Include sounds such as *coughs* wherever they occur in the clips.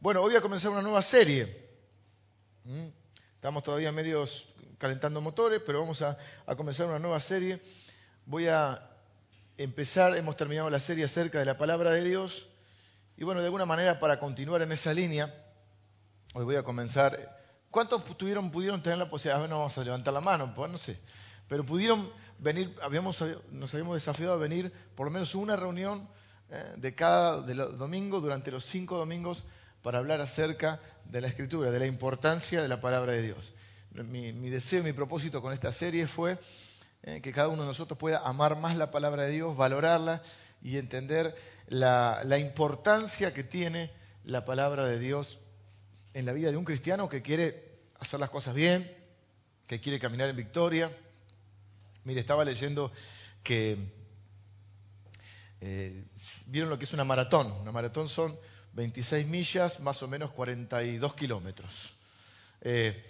Bueno, hoy voy a comenzar una nueva serie. ¿Mm? Estamos todavía medios calentando motores, pero vamos a, comenzar una nueva serie. Voy a empezar, hemos terminado la serie acerca de la palabra de Dios. Y bueno, de alguna manera para continuar en esa línea, hoy voy a comenzar. ¿Cuántos tuvieron, pudieron tener la posibilidad? A ver, no vamos a levantar la mano, pues no sé. Pero pudieron venir, habíamos, nos habíamos desafiado a venir por lo menos una reunión eh, de cada domingo durante los cinco domingos para hablar acerca de la escritura, de la importancia de la palabra de Dios. Mi, deseo, mi propósito con esta serie fue eh, que cada uno de nosotros pueda amar más la palabra de Dios, valorarla y entender la, importancia que tiene la palabra de Dios en la vida de un cristiano que quiere hacer las cosas bien, que quiere caminar en victoria. Mire, estaba leyendo que eh, vieron lo que es una maratón. Una maratón son 26 millas, más o menos 42 kilómetros. Eh,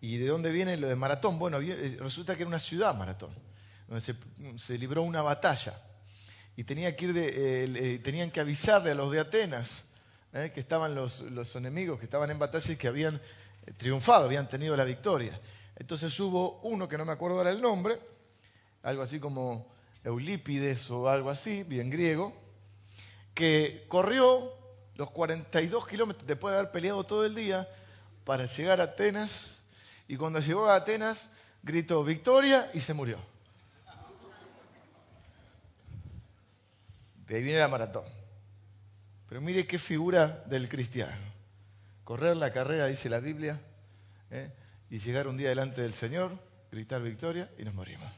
¿Y de dónde viene lo de maratón? Bueno, eh, resulta que era una ciudad maratón, donde se, libró una batalla. Y tenía que de, tenían que avisarle a los de Atenas, que estaban los, los, enemigos, que estaban en batalla y que habían triunfado, habían tenido la victoria. Entonces hubo uno, que no me acuerdo ahora el nombre, algo así como Eulípides o algo así, bien griego, que corrió los 42 kilómetros después de haber peleado todo el día para llegar a Atenas y cuando llegó a Atenas gritó victoria y se murió. De ahí viene la maratón. Pero mire qué figura del cristiano. Correr la carrera, dice la Biblia, ¿eh? y llegar un día delante del Señor, gritar victoria y nos morimos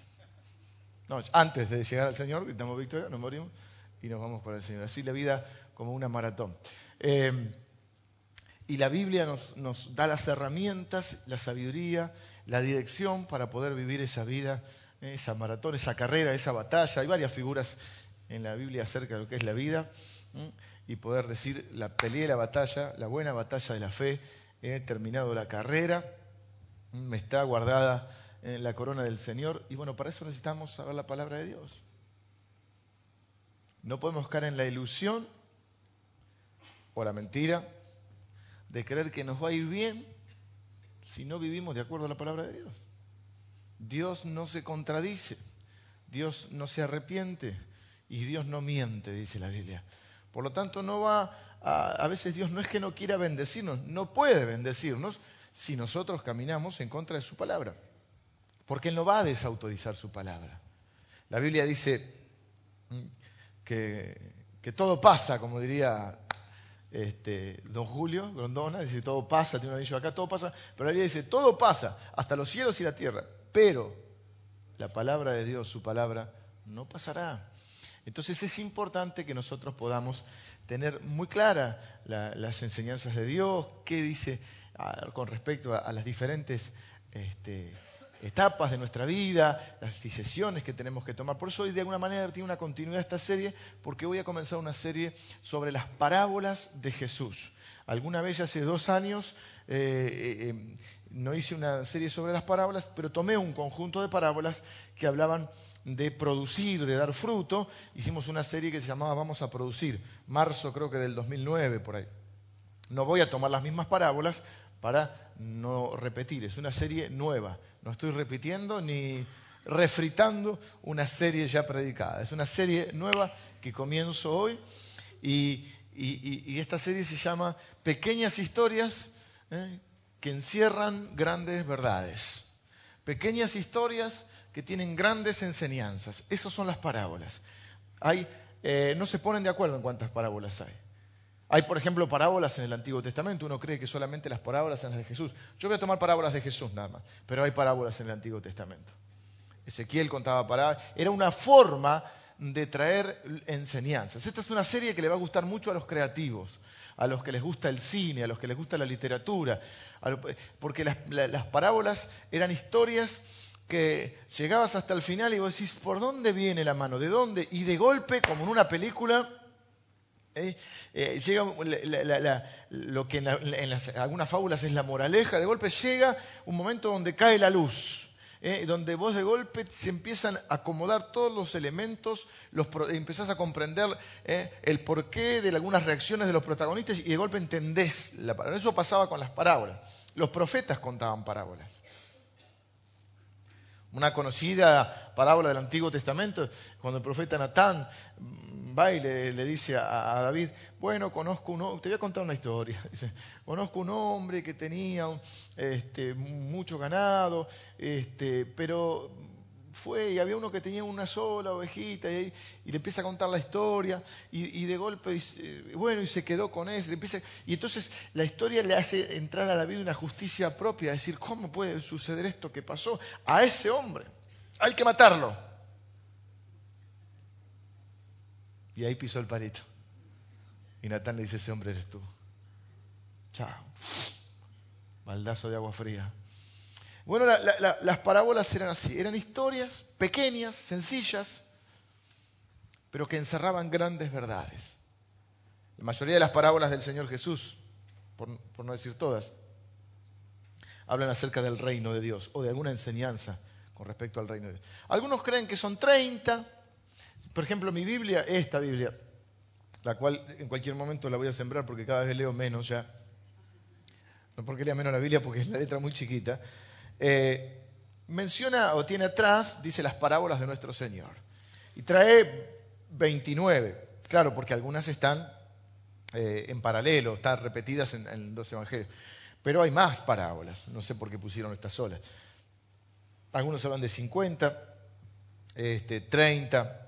antes de llegar al Señor, gritamos victoria, nos morimos y nos vamos para el Señor. Así la vida como una maratón. Em, y la Biblia nos, da las herramientas, la sabiduría, la dirección para poder vivir esa vida, esa maratón, esa carrera, esa batalla. Hay varias figuras en la Biblia acerca de lo que es la vida y poder decir la pelea, la batalla, la buena batalla de la fe. He terminado la carrera, me está guardada en la corona del Señor. Y bueno, para eso necesitamos saber la palabra de Dios. No podemos caer en la ilusión o la mentira de creer que nos va a ir bien si no vivimos de acuerdo a la palabra de Dios. Dios no se contradice, Dios no se arrepiente y Dios no miente, dice la Biblia. Por lo tanto, no va a, a veces Dios no es que no quiera bendecirnos, no puede bendecirnos si nosotros caminamos en contra de su palabra porque Él no va a desautorizar su palabra. La Biblia dice que, todo pasa, como diría este, don Julio Grondona, dice todo pasa, tiene un anillo acá, todo pasa, pero la Biblia dice todo pasa, hasta los cielos y la tierra, pero la palabra de Dios, su palabra, no pasará. Entonces es importante que nosotros podamos tener muy claras las enseñanzas de Dios, qué dice con respecto a, las diferentes este, etapas de nuestra vida, las decisiones que tenemos que tomar. Por eso hoy de alguna manera tiene una continuidad esta serie, porque voy a comenzar una serie sobre las parábolas de Jesús. Alguna vez hace dos años eh, eh, eh, no hice una serie sobre las parábolas, pero tomé un conjunto de parábolas que hablaban de producir, de dar fruto. Hicimos una serie que se llamaba Vamos a producir, marzo creo que del 2009 por ahí. No voy a tomar las mismas parábolas para no repetir, es una serie nueva, no estoy repitiendo ni refritando una serie ya predicada. Es una serie nueva que comienzo hoy y, esta serie se llama Pequeñas historias ¿eh? que encierran grandes verdades. Pequeñas historias que tienen grandes enseñanzas. Esas son las parábolas. Eh, no se ponen de acuerdo en cuántas parábolas hay. Hay, por ejemplo, parábolas en el Antiguo Testamento. Uno cree que solamente las parábolas son las de Jesús. Yo voy a tomar parábolas de Jesús nada más, pero hay parábolas en el Antiguo Testamento. Ezequiel contaba parábolas. Era una forma de traer enseñanzas. Esta es una serie que le va a gustar mucho a los creativos, a los que les gusta el cine, a los que les gusta la literatura, porque las, las parábolas eran historias que llegabas hasta el final y vos decís, ¿por dónde viene la mano? ¿De dónde? Y de golpe, como en una película, ¿eh? Eh, llega lo que en, algunas fábulas es la moraleja, de golpe llega un momento donde cae la luz. ¿eh? donde vos de golpe se empiezan a acomodar todos los elementos, los empezás a comprender el porqué de algunas reacciones de los protagonistas y de golpe entendés la parábola. Eso pasaba con las parábolas. Los profetas contaban parábolas. Una conocida parábola del Antiguo Testamento, cuando el profeta Natán va y le, dice a, David, bueno, conozco un te voy a contar una historia, *laughs* dice, conozco un hombre que tenía este, mucho ganado, este, pero fue y había uno que tenía una sola ovejita y, le empieza a contar la historia y, de golpe, bueno, y se quedó con eso. y entonces la historia le hace entrar a la vida una justicia propia, decir, ¿cómo puede suceder esto que pasó a ese hombre? Hay que matarlo. Y ahí pisó el palito. Y Natán le dice, ese hombre eres tú. Chao. Baldazo de agua fría. Bueno, las parábolas eran así, eran historias pequeñas, sencillas, pero que encerraban grandes verdades. La mayoría de las parábolas del Señor Jesús, por, no decir todas, hablan acerca del reino de Dios o de alguna enseñanza con respecto al reino de Dios. Algunos creen que son 30, por ejemplo, mi Biblia, esta Biblia, la cual en cualquier momento la voy a sembrar porque cada vez leo menos ya. No porque lea menos la Biblia, porque es la letra muy chiquita. Eh, menciona o tiene atrás, dice las parábolas de nuestro Señor. Y trae 29, claro, porque algunas están eh, en paralelo, están repetidas en, dos evangelios. Pero hay más parábolas, no sé por qué pusieron estas solas. Algunos hablan de 50, este, 30,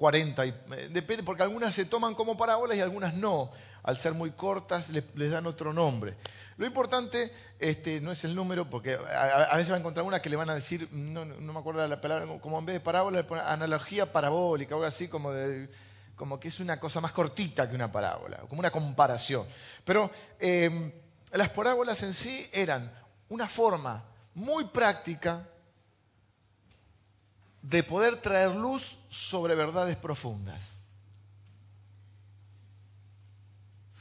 40, eh, depende, porque algunas se toman como parábolas y algunas no. Al ser muy cortas les dan otro nombre. Lo importante este, no es el número, porque a, veces va a encontrar una que le van a decir, no, me acuerdo la palabra, como en vez de parábola, le ponen analogía parabólica, algo así como, como que es una cosa más cortita que una parábola, como una comparación. Pero em, las parábolas en sí eran una forma muy práctica de poder traer luz sobre verdades profundas.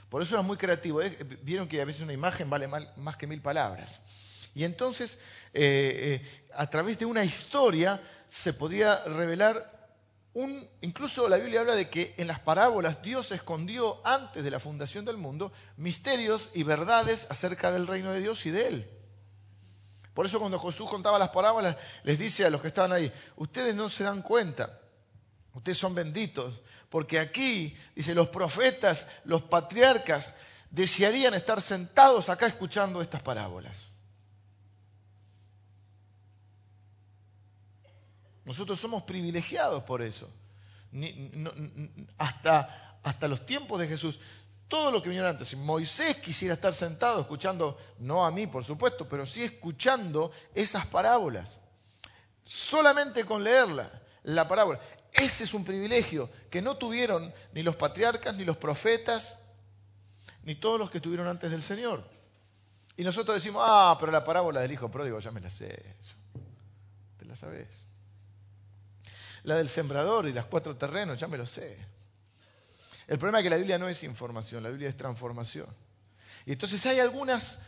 Por eso era muy creativo. ¿eh? Vieron que a veces una imagen vale más que mil palabras. Y entonces, eh, eh, a través de una historia se podía revelar un... Incluso la Biblia habla de que en las parábolas Dios escondió antes de la fundación del mundo misterios y verdades acerca del reino de Dios y de Él. Por eso cuando Jesús contaba las parábolas, les dice a los que estaban ahí, ustedes no se dan cuenta, ustedes son benditos, porque aquí, dice, los profetas, los patriarcas, desearían estar sentados acá escuchando estas parábolas. Nosotros somos privilegiados por eso. hasta, hasta los tiempos de Jesús, todo lo que vinieron antes, si Moisés quisiera estar sentado escuchando, no a mí por supuesto, pero sí escuchando esas parábolas, solamente con leerla, la parábola. Ese es un privilegio que no tuvieron ni los patriarcas, ni los profetas, ni todos los que estuvieron antes del Señor. Y nosotros decimos, ah, pero la parábola del hijo pródigo ya me la sé. Te la sabes. La del sembrador y las cuatro terrenos, ya me lo sé. El problema es que la Biblia no es información, la Biblia es transformación. Y entonces hay algunas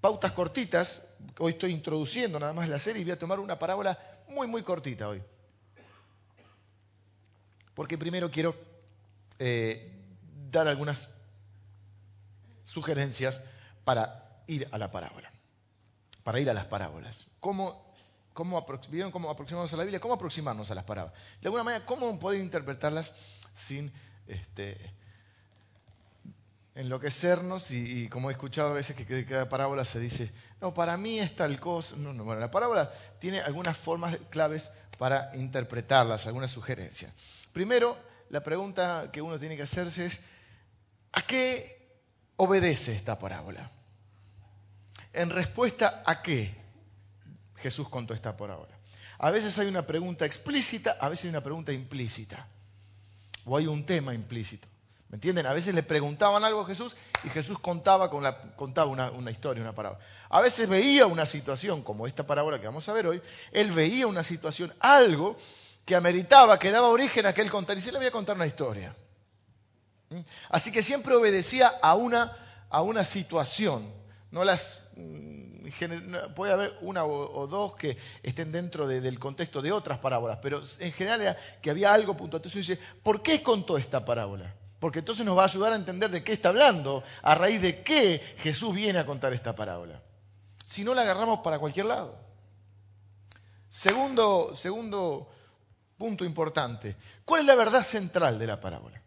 pautas cortitas, hoy estoy introduciendo nada más la serie y voy a tomar una parábola muy, muy cortita hoy porque primero quiero eh, dar algunas sugerencias para ir a la parábola, para ir a las parábolas. ¿Cómo, cómo, ¿Vieron cómo aproximarnos a la Biblia? ¿Cómo aproximarnos a las parábolas? De alguna manera, ¿cómo poder interpretarlas sin este, enloquecernos? Y, como he escuchado a veces que cada parábola se dice, no, para mí es tal cosa. No, no, bueno, la parábola tiene algunas formas claves para interpretarlas, algunas sugerencias. Primero, la pregunta que uno tiene que hacerse es, ¿a qué obedece esta parábola? En respuesta a qué Jesús contó esta parábola. A veces hay una pregunta explícita, a veces hay una pregunta implícita. O hay un tema implícito. ¿Me entienden? A veces le preguntaban algo a Jesús y Jesús contaba, con contaba una, una, historia, una parábola. A veces veía una situación, como esta parábola que vamos a ver hoy, él veía una situación, algo que ameritaba, que daba origen a aquel contar. Y se le voy a contar una historia. ¿Mm? Así que siempre obedecía a una, a una situación. No las mm, puede haber una o, dos que estén dentro del contexto de otras parábolas, pero en general era que había algo puntual. Entonces dice, ¿por qué contó esta parábola? Porque entonces nos va a ayudar a entender de qué está hablando, a raíz de qué Jesús viene a contar esta parábola. Si no la agarramos para cualquier lado. Segundo, segundo punto importante. ¿Cuál es la verdad central de la parábola?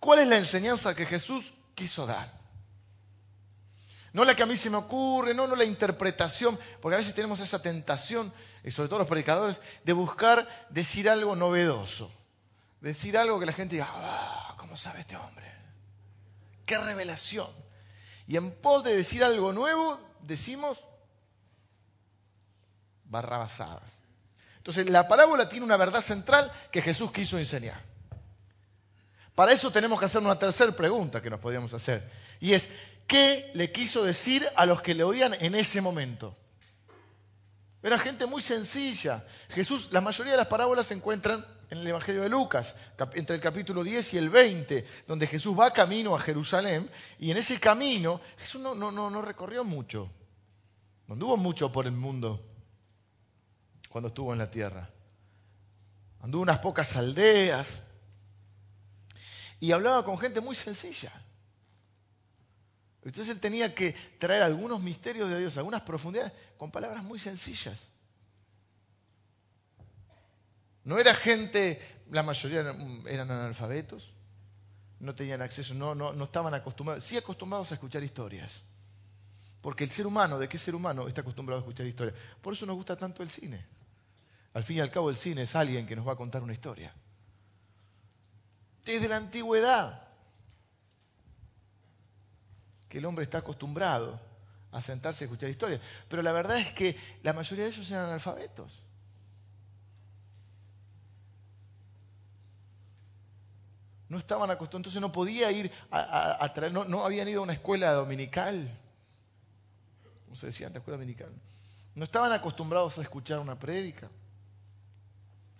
¿Cuál es la enseñanza que Jesús quiso dar? No la que a mí se me ocurre, no, no la interpretación, porque a veces tenemos esa tentación, y sobre todo los predicadores, de buscar decir algo novedoso. Decir algo que la gente diga, ah, ¿cómo sabe este hombre? ¡Qué revelación! Y en pos de decir algo nuevo, decimos barrabasadas. Entonces, la parábola tiene una verdad central que Jesús quiso enseñar. Para eso tenemos que hacer una tercera pregunta que nos podríamos hacer. Y es, ¿qué le quiso decir a los que le oían en ese momento? Era gente muy sencilla. Jesús, la mayoría de las parábolas se encuentran en el Evangelio de Lucas, entre el capítulo 10 y el 20, donde Jesús va camino a Jerusalén, y en ese camino Jesús no, no, no, no recorrió mucho, no anduvo mucho por el mundo cuando estuvo en la tierra. Anduvo unas pocas aldeas, y hablaba con gente muy sencilla. Entonces él tenía que traer algunos misterios de Dios, algunas profundidades, con palabras muy sencillas. No era gente, la mayoría eran analfabetos, no tenían acceso, no, no, no estaban acostumbrados, sí acostumbrados a escuchar historias. Porque el ser humano, ¿de qué ser humano está acostumbrado a escuchar historias? Por eso nos gusta tanto el cine. Al fin y al cabo el cine es alguien que nos va a contar una historia desde la antigüedad que el hombre está acostumbrado a sentarse a escuchar historias. Pero la verdad es que la mayoría de ellos eran analfabetos. No estaban acostumbrados, entonces no podía ir a, traer, no, no, habían ido a una escuela dominical, como se decía antes, escuela dominical. No estaban acostumbrados a escuchar una prédica.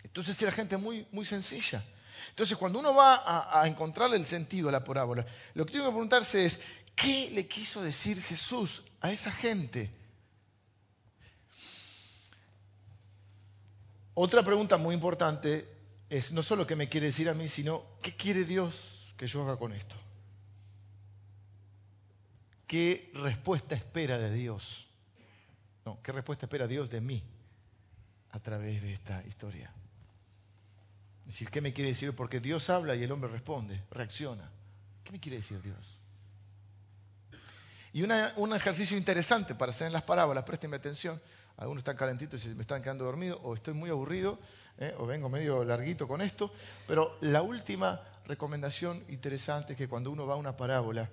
Entonces era gente muy, muy sencilla. Entonces, cuando uno va a, a encontrarle el sentido a la parábola, lo que tiene que preguntarse es, ¿qué le quiso decir Jesús a esa gente? Otra pregunta muy importante es no solo qué me quiere decir a mí, sino qué quiere Dios que yo haga con esto. ¿Qué respuesta espera de Dios? No, ¿qué respuesta espera Dios de mí a través de esta historia? Es decir, ¿qué me quiere decir? Porque Dios habla y el hombre responde, reacciona. ¿Qué me quiere decir Dios? Y un ejercicio interesante para hacer en las parábolas, présteme atención, algunos están calentitos y me están quedando dormidos, o estoy muy aburrido, eh, o vengo medio larguito con esto, pero la última recomendación interesante es que cuando uno va a una parábola,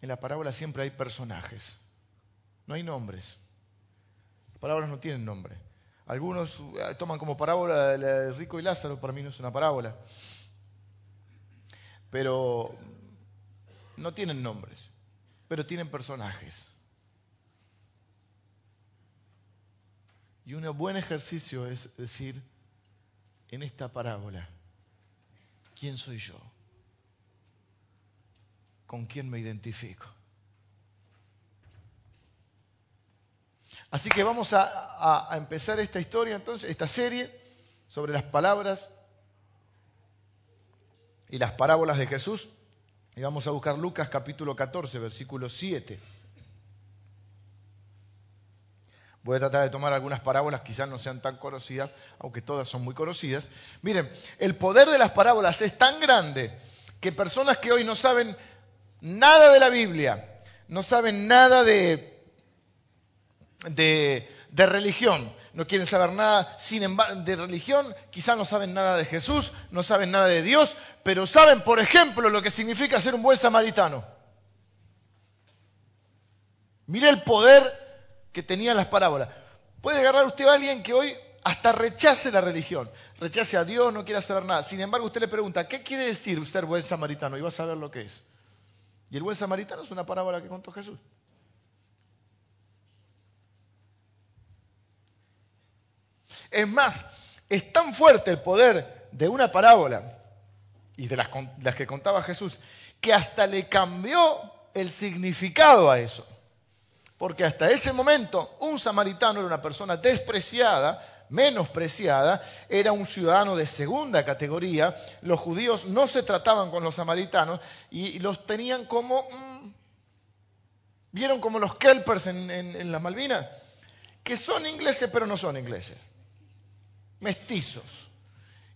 en la parábola siempre hay personajes, no hay nombres. Las parábolas no tienen nombre. Algunos eh, toman como parábola la de Rico y Lázaro, para mí no es una parábola. Pero no tienen nombres, pero tienen personajes. Y un buen ejercicio es decir, en esta parábola, ¿quién soy yo? ¿Con quién me identifico? Así que vamos a, empezar esta historia entonces, esta serie sobre las palabras y las parábolas de Jesús. Y vamos a buscar Lucas capítulo 14, versículo 7. Voy a tratar de tomar algunas parábolas, quizás no sean tan conocidas, aunque todas son muy conocidas. Miren, el poder de las parábolas es tan grande que personas que hoy no saben nada de la Biblia, no saben nada de de, religión, no quieren saber nada sin de religión, quizás no saben nada de Jesús, no saben nada de Dios, pero saben, por ejemplo, lo que significa ser un buen samaritano. Mire el poder que tenían las parábolas. Puede agarrar usted a alguien que hoy hasta rechace la religión, rechace a Dios, no quiera saber nada. Sin embargo, usted le pregunta, ¿qué quiere decir ser buen samaritano? Y va a saber lo que es. Y el buen samaritano es una parábola que contó Jesús. Es más, es tan fuerte el poder de una parábola y de las, que contaba Jesús, que hasta le cambió el significado a eso. Porque hasta ese momento un samaritano era una persona despreciada, menospreciada, era un ciudadano de segunda categoría. Los judíos no se trataban con los samaritanos y los tenían como... Mm, ¿Vieron como los kelpers en, en las Malvinas? Que son ingleses pero no son ingleses. Mestizos.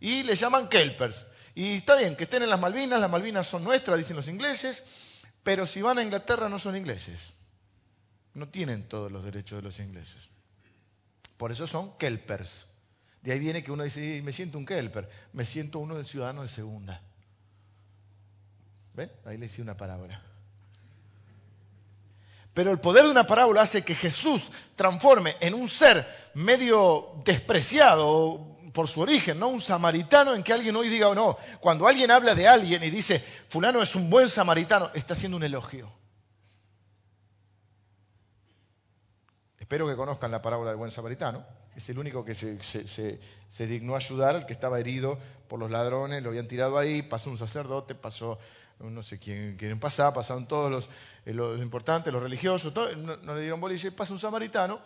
Y le llaman kelpers. Y está bien, que estén en las Malvinas, las Malvinas son nuestras, dicen los ingleses, pero si van a Inglaterra no son ingleses. No tienen todos los derechos de los ingleses. Por eso son kelpers. De ahí viene que uno dice, me siento un kelper, me siento uno del ciudadano de segunda. ¿Ven? Ahí le hice una parábola. Pero el poder de una parábola hace que Jesús transforme en un ser medio despreciado por su origen, ¿no? Un samaritano en que alguien hoy diga, o no, cuando alguien habla de alguien y dice, fulano es un buen samaritano, está haciendo un elogio. Espero que conozcan la parábola del buen samaritano. Es el único que se, dignó ayudar al que estaba herido por los ladrones, lo habían tirado ahí, pasó un sacerdote, pasó no sé quién, quieren pasar, pasaron todos los, eh, importantes, los religiosos, no, le dieron bolilla, pasa un samaritano,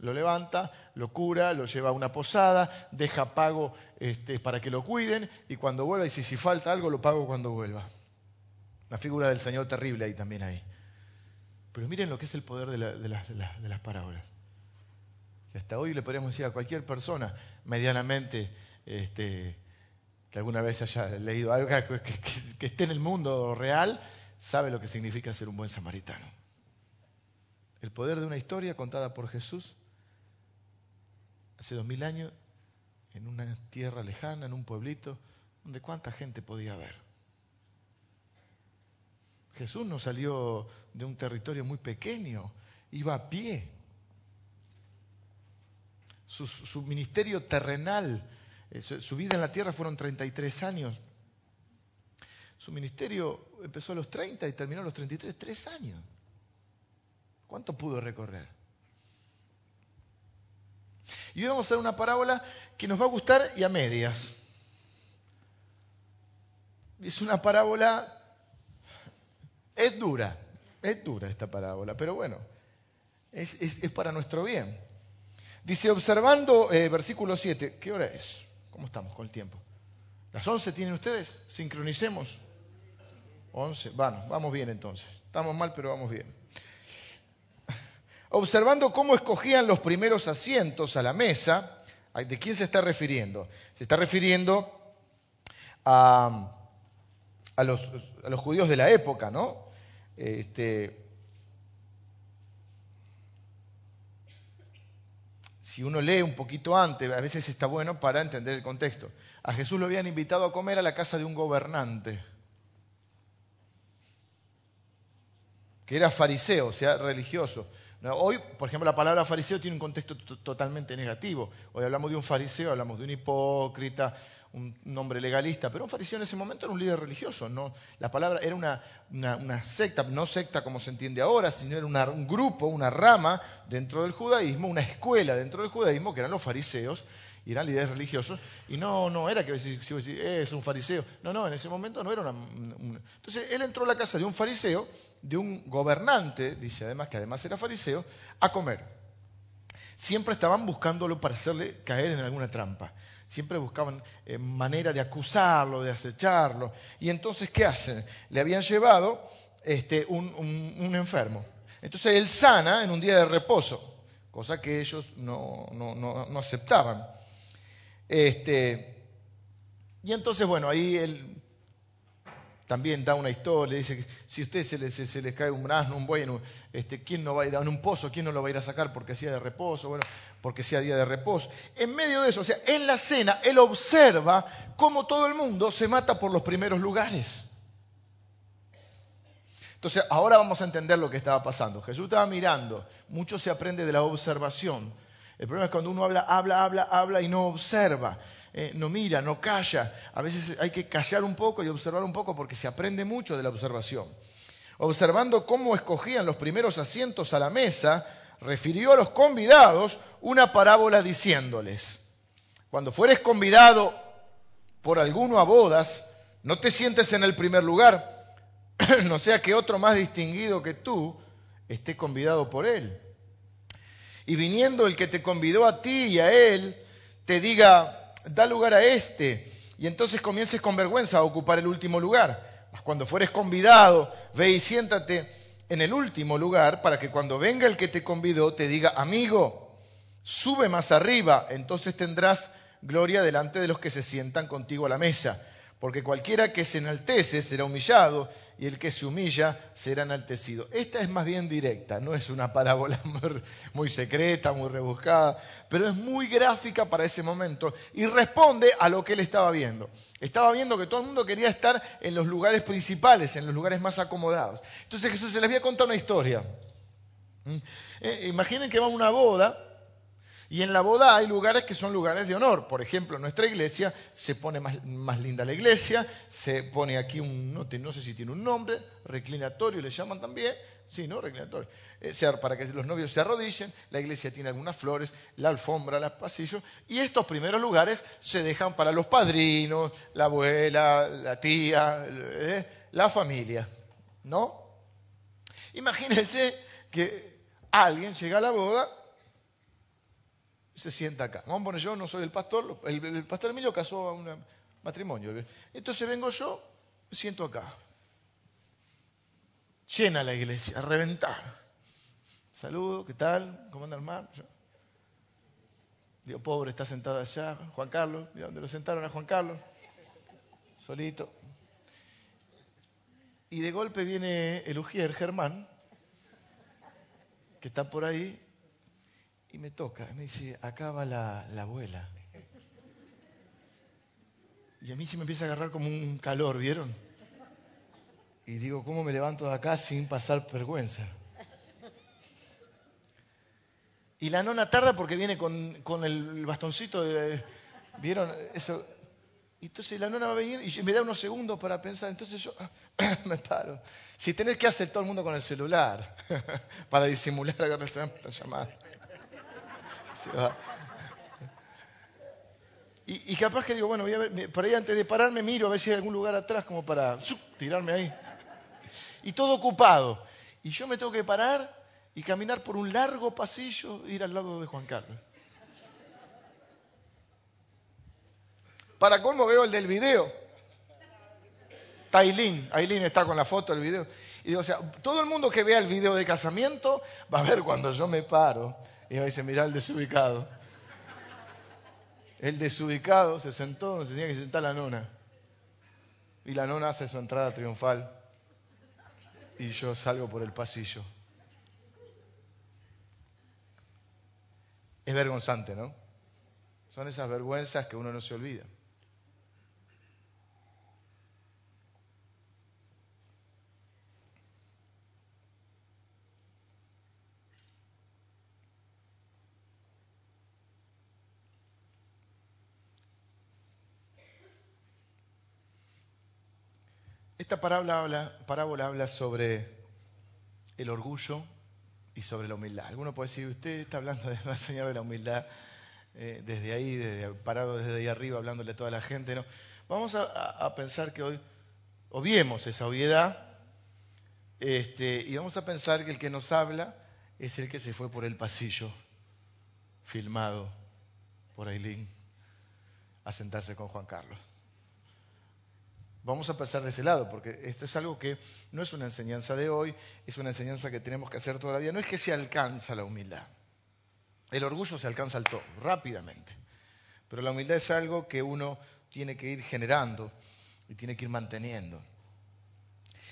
lo levanta, lo cura, lo lleva a una posada, deja pago este, para que lo cuiden y cuando vuelva dice, si falta algo lo pago cuando vuelva. La figura del Señor terrible ahí también ahí. Pero miren lo que es el poder de, las parábolas. Que hasta hoy le podríamos decir a cualquier persona medianamente este, que alguna vez haya leído algo, que, esté en el mundo real, sabe lo que significa ser un buen samaritano. El poder de una historia contada por Jesús hace dos mil años en una tierra lejana, en un pueblito, donde cuánta gente podía haber. Jesús no salió de un territorio muy pequeño, iba a pie. Su, ministerio terrenal, su, vida en la tierra fueron 33 años. Su ministerio empezó a los 30 y terminó a los 33, tres años. ¿Cuánto pudo recorrer? Y hoy vamos a hacer una parábola que nos va a gustar y a medias. Es una parábola es dura, es dura esta parábola, pero bueno, es, para nuestro bien. Dice, observando eh, versículo 7, ¿qué hora es? ¿Cómo estamos con el tiempo? ¿Las 11 tienen ustedes? Sincronicemos. 11, bueno, vamos bien entonces. Estamos mal, pero vamos bien. Observando cómo escogían los primeros asientos a la mesa, ¿de quién se está refiriendo? Se está refiriendo a, a, los, a los judíos de la época, ¿no? Este, si uno lee un poquito antes, a veces está bueno para entender el contexto. A Jesús lo habían invitado a comer a la casa de un gobernante, que era fariseo, o sea, religioso. Hoy, por ejemplo, la palabra fariseo tiene un contexto totalmente negativo. Hoy hablamos de un fariseo, hablamos de un hipócrita, un nombre legalista, pero un fariseo en ese momento era un líder religioso. ¿no? La palabra era una, secta, no secta como se entiende ahora, sino era un grupo, una rama dentro del judaísmo, una escuela dentro del judaísmo, que eran los fariseos, y eran líderes religiosos, y no, no era que si, si, eh, es un fariseo, no, no, en ese momento no era una, Entonces él entró a la casa de un fariseo, de un gobernante, dice además que además era fariseo, a comer. Siempre estaban buscándolo para hacerle caer en alguna trampa. Siempre buscaban eh, manera de acusarlo, de acecharlo. Y entonces, ¿qué hacen? Le habían llevado este, un, enfermo. Entonces él sana en un día de reposo, cosa que ellos no, aceptaban. Este, y entonces, bueno, ahí él también da una historia, dice que si a usted se le, se, cae un asno, un buey, este, ¿quién no va a ir a un pozo? ¿Quién no lo va a ir a sacar porque sea de reposo? Bueno, porque sea día de reposo. En medio de eso, o sea, en la cena, él observa cómo todo el mundo se mata por los primeros lugares. Entonces, ahora vamos a entender lo que estaba pasando. Jesús estaba mirando, mucho se aprende de la observación. El problema es cuando uno habla, habla, habla, habla y no observa. Eh, no mira, no calla. A veces hay que callar un poco y observar un poco porque se aprende mucho de la observación. Observando cómo escogían los primeros asientos a la mesa, refirió a los convidados una parábola diciéndoles, cuando fueres convidado por alguno a bodas, no te sientes en el primer lugar, *clears throat* no sea que otro más distinguido que tú esté convidado por Él. Y viniendo el que te convidó a ti y a Él, te diga, da lugar a este, y entonces comiences con vergüenza a ocupar el último lugar. Mas cuando fueres convidado, ve y siéntate en el último lugar para que cuando venga el que te convidó te diga, amigo, sube más arriba, entonces tendrás gloria delante de los que se sientan contigo a la mesa porque cualquiera que se enaltece será humillado y el que se humilla será enaltecido. Esta es más bien directa, no es una parábola *laughs* muy secreta, muy rebuscada, pero es muy gráfica para ese momento y responde a lo que él estaba viendo. Estaba viendo que todo el mundo quería estar en los lugares principales, en los lugares más acomodados. Entonces Jesús se les había contado una historia. ¿Mm? Eh, imaginen que va a una boda y en la boda hay lugares que son lugares de honor. Por ejemplo, en nuestra iglesia se pone más, linda la iglesia, se pone aquí un, no, sé si tiene un nombre, reclinatorio le llaman también, sí, ¿no? Reclinatorio. Eh, para que los novios se arrodillen, la iglesia tiene algunas flores, la alfombra, los pasillos, y estos primeros lugares se dejan para los padrinos, la abuela, la tía, eh, la familia, ¿no? Imagínense que alguien llega a la boda se sienta acá. Vamos a poner yo, no soy el pastor, el, pastor Emilio casó a un matrimonio. Entonces vengo yo, me siento acá. Llena la iglesia, a reventar. Saludo, ¿qué tal? ¿Cómo anda hermano? Digo, pobre, está sentado allá. Juan Carlos, ¿de dónde lo sentaron a Juan Carlos? Solito. Y de golpe viene el Ujier, Germán, que está por ahí, y me toca, me dice, acá va la, abuela. Y a mí se me empieza a agarrar como un calor, ¿vieron? Y digo, ¿cómo me levanto de acá sin pasar vergüenza? Y la nona tarda porque viene con, el bastoncito de... ¿Vieron? Eso. Y entonces la nona va a venir y me da unos segundos para pensar. Entonces yo *clears throat* me paro. Si tenés que hacer todo el mundo con el celular *laughs* para disimular a la llamada. Y, capaz que digo, bueno, voy a ver, por ahí antes de pararme miro a ver si hay algún lugar atrás como para tirarme ahí. Y todo ocupado. Y yo me tengo que parar y caminar por un largo pasillo e ir al lado de Juan Carlos. Para colmo veo el del video. Tailín, Ailín está con la foto del video. Y digo, o sea, todo el mundo que vea el video de casamiento va a ver cuando yo me paro y me dice, mirá el desubicado. El desubicado se sentó donde se tenía que sentar la nona. Y la nona hace su entrada triunfal. Y yo salgo por el pasillo. Es vergonzante, ¿no? Son esas vergüenzas que uno no se olvida. Esta parábola habla, parábola habla sobre el orgullo y sobre la humildad. Alguno puede decir, usted está hablando de la señal de la humildad eh, desde ahí, desde, parado desde ahí arriba, hablándole a toda la gente. No. Vamos a, pensar que hoy obviemos esa obviedad este, y vamos a pensar que el que nos habla es el que se fue por el pasillo, filmado por Ailín, a sentarse con Juan Carlos. Vamos a pasar de ese lado, porque esto es algo que no es una enseñanza de hoy, es una enseñanza que tenemos que hacer todavía. No es que se alcanza la humildad. El orgullo se alcanza al todo, rápidamente. Pero la humildad es algo que uno tiene que ir generando y tiene que ir manteniendo.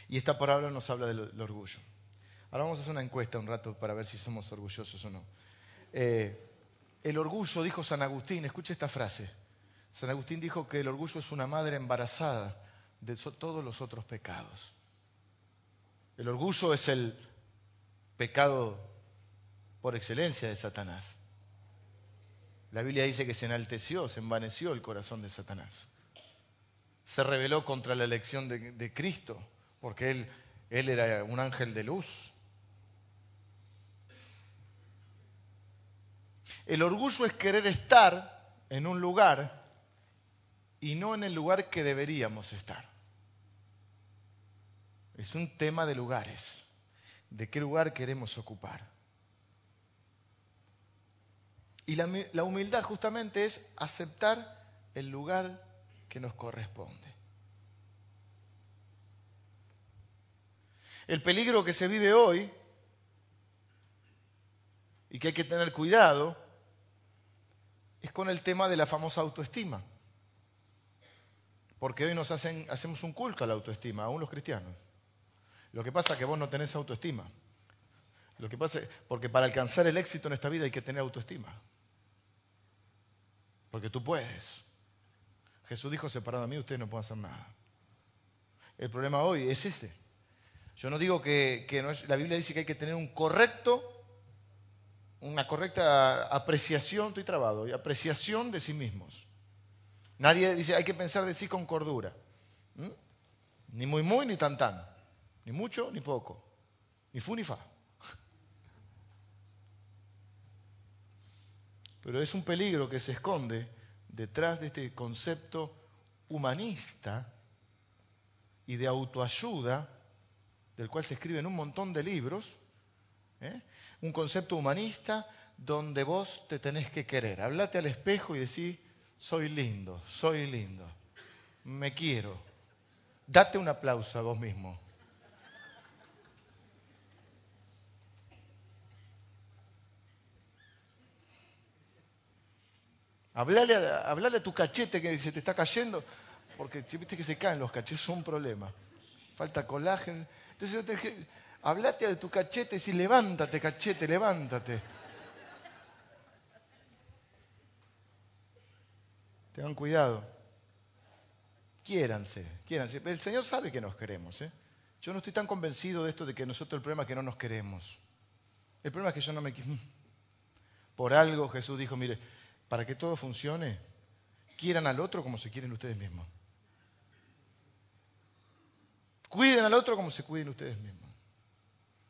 Y esta palabra nos habla del, orgullo. Ahora vamos a hacer una encuesta un rato para ver si somos orgullosos o no. Eh, el orgullo, dijo San Agustín, escuche esta frase. San Agustín dijo que el orgullo es una madre embarazada de todos los otros pecados. El orgullo es el pecado por excelencia de Satanás. La Biblia dice que se enalteció, se envaneció el corazón de Satanás. Se rebeló contra la elección de, Cristo, porque él, él era un ángel de luz. El orgullo es querer estar en un lugar y no en el lugar que deberíamos estar. Es un tema de lugares. de qué lugar queremos ocupar. Y la, la humildad justamente es aceptar el lugar que nos corresponde. El peligro que se vive hoy y que hay que tener cuidado es con el tema de la famosa autoestima. Porque hoy nos hacemos un culto a la autoestima, aún los cristianos. Lo que pasa es que vos no tenés autoestima. Lo que pasa es, porque para alcanzar el éxito en esta vida hay que tener autoestima. Porque tú puedes. Jesús dijo, separado a mí, ustedes no pueden hacer nada. El problema hoy es este. Yo no digo que, no es, la Biblia dice que hay que tener un correcto, una correcta apreciación, estoy trabado, y apreciación de sí mismos. Nadie dice hay que pensar de sí con cordura. Ni muy muy ni tan tan. Ni mucho ni poco. Ni fu ni fa. *laughs* Pero es un peligro que se esconde detrás de este concepto humanista y de autoayuda, del cual se escriben un montón de libros, ¿eh? un concepto humanista donde vos te tenés que querer. Hablate al espejo y decís, soy lindo, soy lindo, me quiero. Date un aplauso a vos mismo. Hablale a, tu cachete que se te está cayendo, porque si viste que se caen los cachetes, es un problema. Falta colágeno. Entonces, te, hablate a tu cachete y si levántate, cachete, levántate. Tengan cuidado. Quiéranse, quiéranse. El Señor sabe que nos queremos. ¿eh? Yo no estoy tan convencido de esto de que nosotros el problema es que no nos queremos. El problema es que yo no me... *laughs* Por algo Jesús dijo, mire, para que todo funcione, quieran al otro como se quieren ustedes mismos. Cuiden al otro como se cuiden ustedes mismos.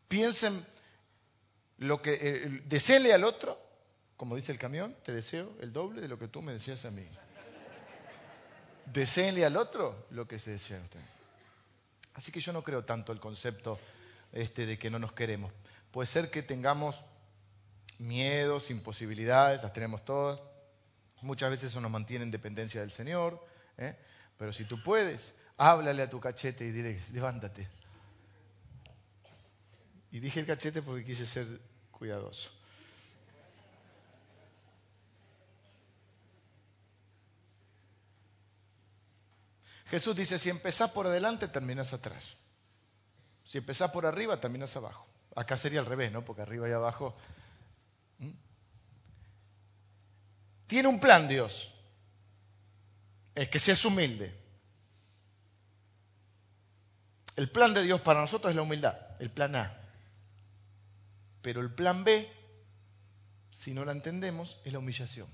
Piensen lo que eh, deseenle al otro, como dice el camión, te deseo el doble de lo que tú me deseas a mí. Deseenle al otro lo que se desea a usted. Así que yo no creo tanto el concepto este de que no nos queremos. Puede ser que tengamos miedos, imposibilidades, las tenemos todas. Muchas veces eso nos mantiene en dependencia del Señor. ¿eh? Pero si tú puedes, háblale a tu cachete y dile, levántate. Y dije el cachete porque quise ser cuidadoso. Jesús dice, si empezás por adelante, terminas atrás. Si empezás por arriba, terminas abajo. Acá sería al revés, ¿no? Porque arriba y abajo Tiene un plan Dios. Es que seas humilde. El plan de Dios para nosotros es la humildad, el plan A. Pero el plan B, si no la entendemos, es la humillación.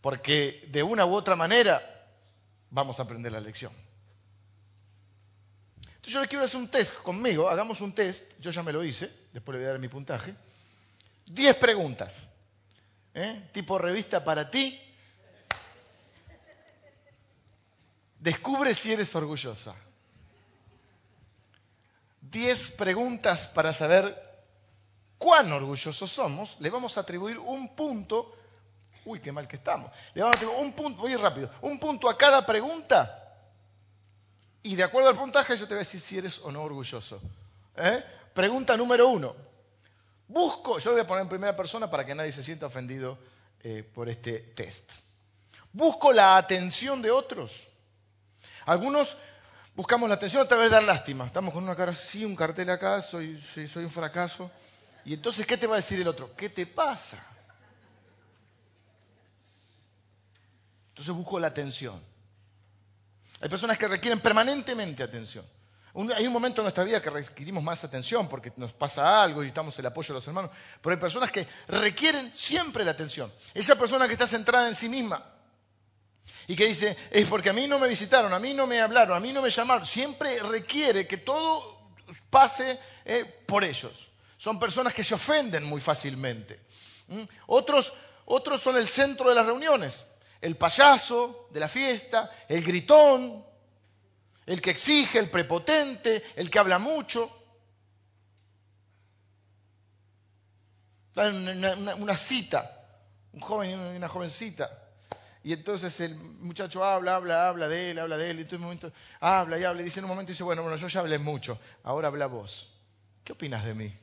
Porque de una u otra manera vamos a aprender la lección. Entonces yo les quiero hacer un test conmigo, hagamos un test, yo ya me lo hice, después le voy a dar mi puntaje. Diez preguntas, ¿eh? tipo revista para ti. Descubre si eres orgullosa. Diez preguntas para saber cuán orgullosos somos. Le vamos a atribuir un punto. Uy, qué mal que estamos. Le vamos a atribuir un punto, voy rápido, un punto a cada pregunta y de acuerdo al puntaje yo te voy a decir si eres o no orgulloso. ¿Eh? Pregunta número uno. Busco, yo lo voy a poner en primera persona para que nadie se sienta ofendido eh, por este test. Busco la atención de otros. Algunos buscamos la atención a través de dar lástima. Estamos con una cara así, un cartel acá, soy, soy un fracaso. Y entonces, ¿qué te va a decir el otro? ¿Qué te pasa? Entonces busco la atención. Hay personas que requieren permanentemente atención. hay un momento en nuestra vida que requerimos más atención porque nos pasa algo y necesitamos el apoyo de los hermanos, pero hay personas que requieren siempre la atención. Esa persona que está centrada en sí misma y que dice, es porque a mí no me visitaron, a mí no me hablaron, a mí no me llamaron, siempre requiere que todo pase eh, por ellos. Son personas que se ofenden muy fácilmente. ¿Mm? Otros, otros son el centro de las reuniones el payaso de la fiesta, el gritón, El que exige, el prepotente, el que habla mucho. Una, una, una cita, un joven y una jovencita. Y entonces el muchacho habla, habla, habla de él, habla de él, y en un momento habla y habla, y dice en un momento, dice, bueno, bueno, yo ya hablé mucho, ahora habla vos. ¿Qué opinas de mí?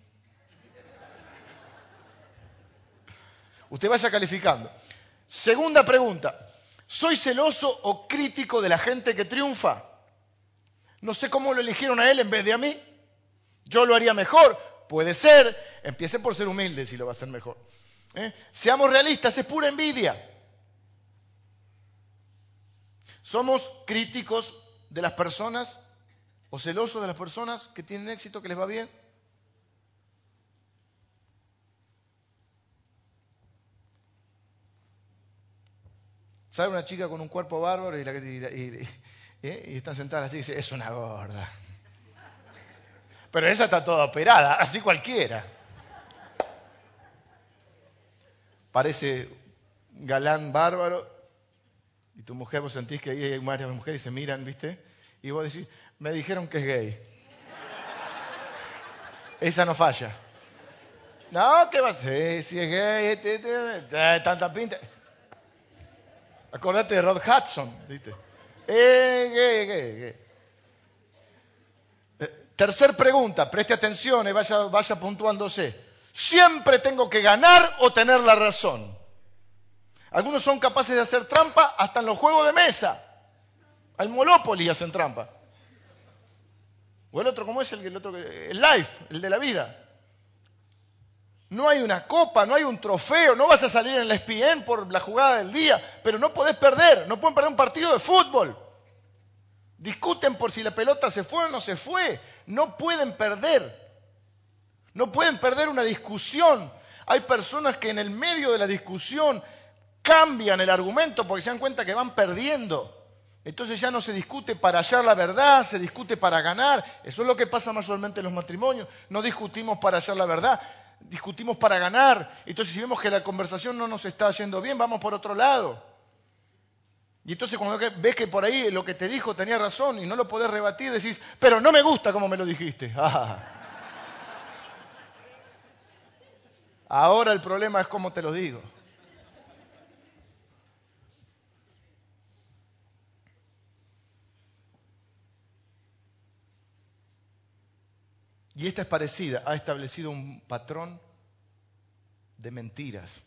Usted vaya calificando. Segunda pregunta, ¿soy celoso o crítico de la gente que triunfa? No sé cómo lo eligieron a él en vez de a mí. Yo lo haría mejor. Puede ser. Empiece por ser humilde si lo va a hacer mejor. ¿Eh? Seamos realistas, es pura envidia. ¿Somos críticos de las personas o celosos de las personas que tienen éxito, que les va bien? Sale una chica con un cuerpo bárbaro y, la, y, ¿eh? están sentadas así y dice, es una gorda. Pero esa está toda operada, así cualquiera. Parece galán bárbaro y tu mujer, vos sentís que ahí hay varias mujeres y se miran, ¿viste? Y vos decís, me dijeron que es gay. Esa no falla. No, ¿qué va a ser? Si es gay, este, este, este, tanta pinta. Acordate de Rod Hudson, ¿viste? Eh, gay, gay, gay. Eh, tercer pregunta, preste atención y vaya, vaya puntuándose. ¿Siempre tengo que ganar o tener la razón? Algunos son capaces de hacer trampa hasta en los juegos de mesa. Al Monopoly hacen trampa. O el otro, ¿cómo es el, el otro? El life, el de la vida. No hay una copa, no hay un trofeo, no vas a salir en la ESPN por la jugada del día, pero no podés perder, no pueden perder un partido de fútbol. Discuten por si la pelota se fue o no se fue. No pueden perder. No pueden perder una discusión. Hay personas que en el medio de la discusión cambian el argumento porque se dan cuenta que van perdiendo. Entonces ya no se discute para hallar la verdad, se discute para ganar. Eso es lo que pasa mayormente en los matrimonios. No discutimos para hallar la verdad, discutimos para ganar. Entonces si vemos que la conversación no nos está yendo bien, vamos por otro lado. Y entonces cuando ves que por ahí lo que te dijo tenía razón y no lo podés rebatir, decís, pero no me gusta como me lo dijiste. *laughs* Ahora el problema es cómo te lo digo. Y esta es parecida, ha establecido un patrón de mentiras.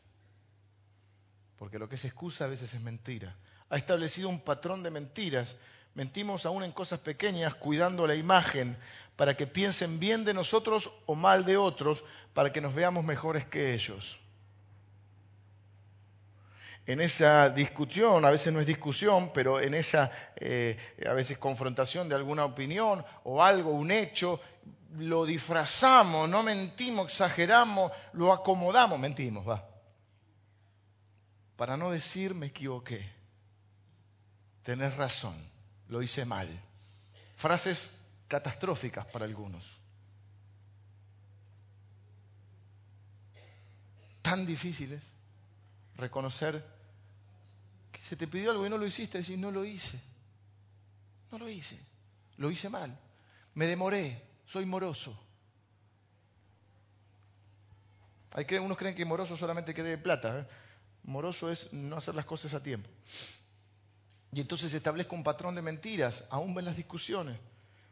Porque lo que es excusa a veces es mentira. Ha establecido un patrón de mentiras. Mentimos aún en cosas pequeñas, cuidando la imagen, para que piensen bien de nosotros o mal de otros, para que nos veamos mejores que ellos. En esa discusión, a veces no es discusión, pero en esa eh, a veces confrontación de alguna opinión o algo, un hecho, lo disfrazamos, no mentimos, exageramos, lo acomodamos, mentimos, va. Para no decir me equivoqué, tenés razón, lo hice mal. Frases catastróficas para algunos. Tan difíciles reconocer que se te pidió algo y no lo hiciste, decir no lo hice, no lo hice, lo hice mal, me demoré, soy moroso. Hay que, unos creen que moroso solamente que debe plata. ¿eh? Moroso es no hacer las cosas a tiempo. Y entonces se establezca un patrón de mentiras, aún ven las discusiones.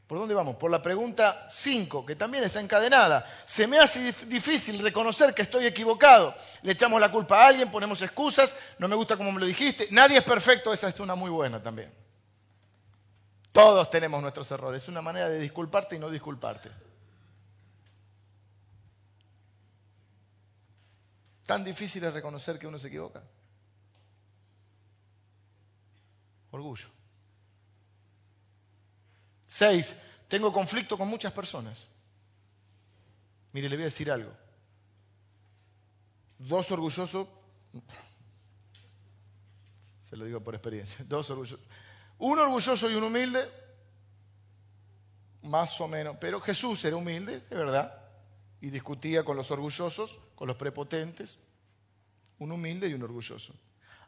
¿Por dónde vamos? Por la pregunta 5, que también está encadenada. Se me hace difícil reconocer que estoy equivocado. Le echamos la culpa a alguien, ponemos excusas, no me gusta como me lo dijiste. Nadie es perfecto, esa es una muy buena también. Todos tenemos nuestros errores. Es una manera de disculparte y no disculparte. Tan difícil es reconocer que uno se equivoca. Orgullo. Seis, tengo conflicto con muchas personas. Mire, le voy a decir algo. Dos orgullosos, se lo digo por experiencia, dos orgullosos un orgulloso y un humilde, más o menos, pero Jesús era humilde, de verdad, y discutía con los orgullosos, con los prepotentes, un humilde y un orgulloso.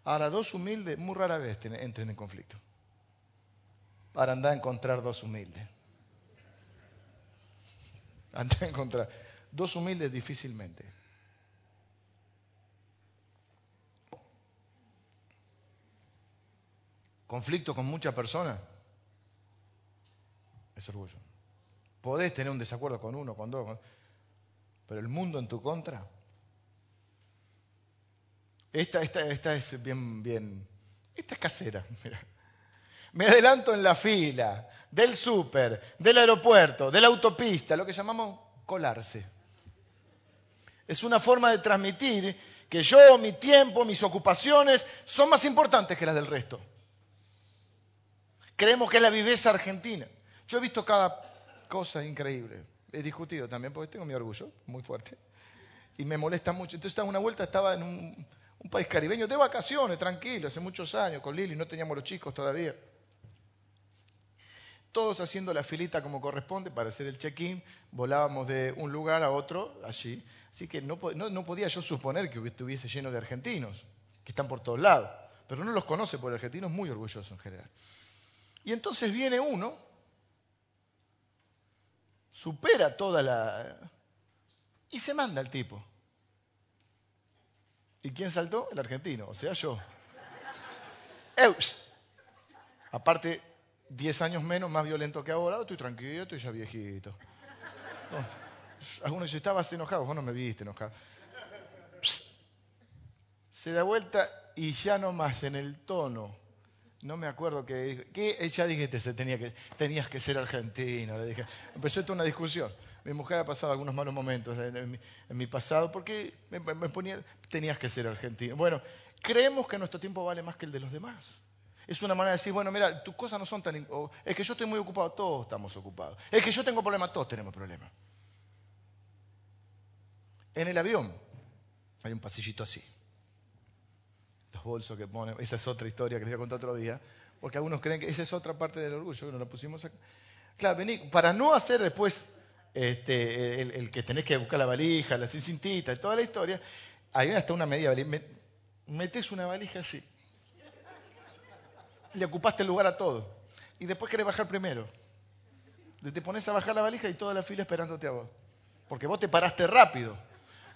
Ahora, dos humildes muy rara vez entren en conflicto. Para andar a encontrar dos humildes. Andar a encontrar dos humildes difícilmente. Conflicto con muchas personas es orgullo. Podés tener un desacuerdo con uno, con dos, pero el mundo en tu contra. Esta, esta, esta es bien, bien, esta es casera. *laughs* Me adelanto en la fila del súper, del aeropuerto, de la autopista, lo que llamamos colarse. Es una forma de transmitir que yo, mi tiempo, mis ocupaciones son más importantes que las del resto. Creemos que es la viveza argentina. Yo he visto cada cosa increíble. He discutido también porque tengo mi orgullo muy fuerte. Y me molesta mucho. Entonces, estaba una vuelta estaba en un, un país caribeño de vacaciones, tranquilo, hace muchos años, con Lili, no teníamos los chicos todavía todos haciendo la filita como corresponde para hacer el check-in, volábamos de un lugar a otro allí. Así que no, podía yo suponer que estuviese lleno de argentinos, que están por todos lados, pero no los conoce por argentinos muy orgullosos en general. Y entonces viene uno, supera toda la... y se manda el tipo. ¿Y quién saltó? El argentino, o sea, yo. Eus. Aparte, 10 años menos, más violento que ahora, estoy tranquilo, estoy ya viejito. algunos dicen, estabas enojado, vos no me viste enojado. Se da vuelta y ya no más en el tono. No me acuerdo que, que ya dijiste que, tenía que tenías que ser argentino. Le dije. Empezó toda una discusión. Mi mujer ha pasado algunos malos momentos en, mi, pasado porque me, me ponía, tenías que ser argentino. Bueno, creemos que nuestro tiempo vale más que el de los demás. Es una manera de decir, bueno, mira, tus cosas no son tan... Es que yo estoy muy ocupado, todos estamos ocupados. Es que yo tengo problemas, todos tenemos problemas. En el avión hay un pasillito así. Los bolsos que ponen, esa es otra historia que les voy a contar otro día, porque algunos creen que esa es otra parte del orgullo, que nos la pusimos acá. Claro, vení, para no hacer después este, el, que tenés que buscar la valija, la cintita y toda la historia, hay hasta una media valija. Metes una valija así le ocupaste el lugar a todo. Y después querés bajar primero. Te pones a bajar la valija y toda la fila esperándote a vos. Porque vos te paraste rápido.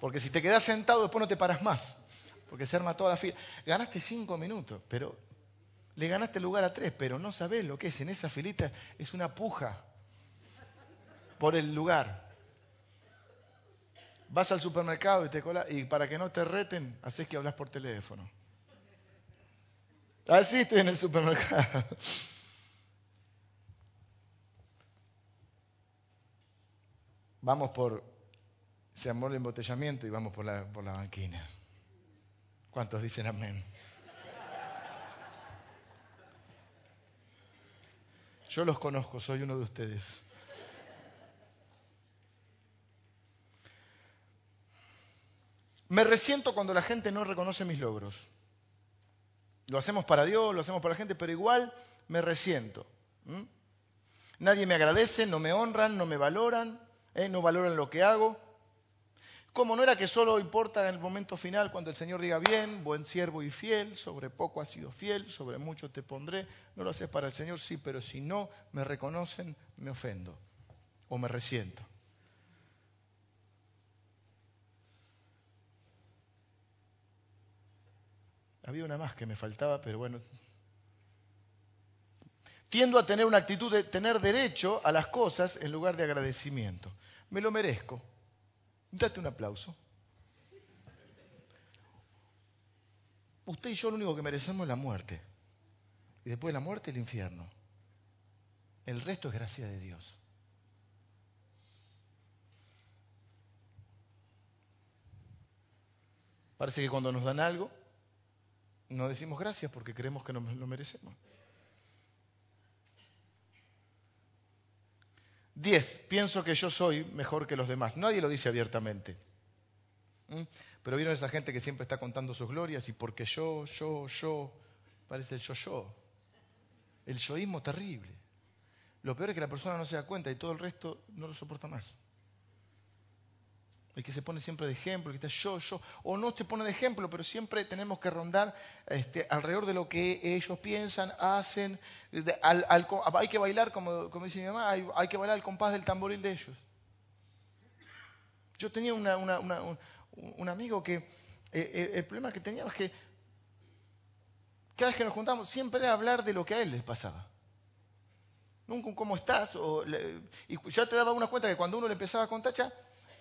Porque si te quedás sentado después no te paras más. Porque se arma toda la fila. Ganaste cinco minutos, pero le ganaste el lugar a tres, pero no sabés lo que es. En esa filita es una puja por el lugar. Vas al supermercado y te colas, y para que no te reten, haces que hablas por teléfono. Así estoy en el supermercado. *laughs* Vamos por, se amor el embotellamiento y vamos por la, por la banquina. ¿Cuántos dicen amén? Yo los conozco, soy uno de ustedes. Me resiento cuando la gente no reconoce mis logros. Lo hacemos para Dios, lo hacemos para la gente, pero igual me resiento. Nadie me agradece, no me honran, no me valoran, ¿eh? no valoran lo que hago. Como no era que solo importa en el momento final cuando el Señor diga bien, buen siervo y fiel, sobre poco has sido fiel, sobre mucho te pondré, no lo haces para el Señor, sí, pero si no me reconocen, me ofendo o me resiento. Había una más que me faltaba, pero bueno. Tiendo a tener una actitud de tener derecho a las cosas en lugar de agradecimiento. Me lo merezco. Date un aplauso. Usted y yo lo único que merecemos es la muerte. Y después de la muerte el infierno. El resto es gracia de Dios. Parece que cuando nos dan algo, no decimos gracias porque creemos que no lo merecemos. Diez, pienso que yo soy mejor que los demás. Nadie lo dice abiertamente. ¿Mm? Pero vieron esa gente que siempre está contando sus glorias y porque yo, yo, yo, parece el yo-yo. El yoísmo terrible. Lo peor es que la persona no se da cuenta y todo el resto no lo soporta más. El que se pone siempre de ejemplo, el que está yo, yo, o no se pone de ejemplo, pero siempre tenemos que rondar este, alrededor de lo que ellos piensan, hacen. hay que bailar, como, como dice mi mamá, hay, que bailar al compás del tamboril de ellos. Yo tenía un, amigo que eh, eh, el problema que tenía es que cada vez que nos juntamos siempre era hablar de lo que a él les pasaba. Nunca cómo estás. y ya te daba una cuenta que cuando uno le empezaba a contar,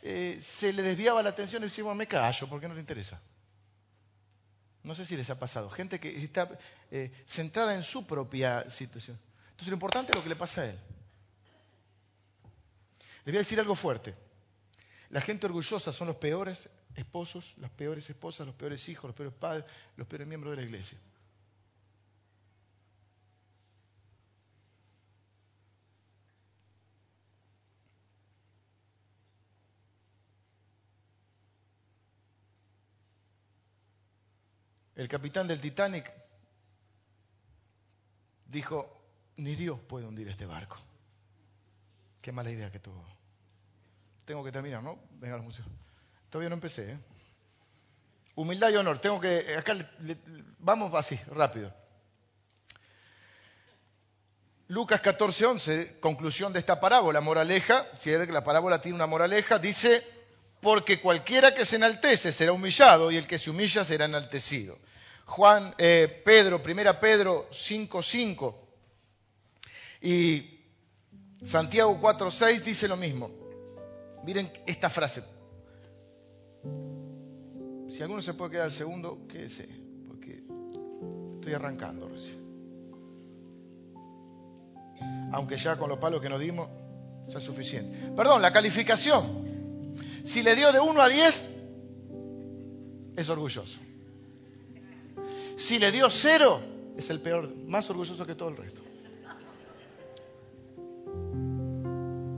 eh, se le desviaba la atención y decía, me callo porque no le interesa. No sé si les ha pasado. Gente que está eh, centrada en su propia situación. Entonces lo importante es lo que le pasa a él. Les voy a decir algo fuerte. La gente orgullosa son los peores esposos, las peores esposas, los peores hijos, los peores padres, los peores miembros de la iglesia. El capitán del Titanic dijo, ni Dios puede hundir este barco. Qué mala idea que tuvo. Tengo que terminar, ¿no? Venga al museo. Todavía no empecé, ¿eh? Humildad y honor. Tengo que. Acá vamos así, rápido. Lucas 14, 11, conclusión de esta parábola, moraleja, si es que la parábola tiene una moraleja, dice, porque cualquiera que se enaltece será humillado y el que se humilla será enaltecido. Juan, eh, Pedro, primera Pedro 5.5 y Santiago 4.6 dice lo mismo. Miren esta frase. Si alguno se puede quedar al segundo, quédese, porque estoy arrancando recién. Aunque ya con los palos que nos dimos, ya es suficiente. Perdón, la calificación. Si le dio de 1 a 10, es orgulloso. Si le dio cero, es el peor, más orgulloso que todo el resto.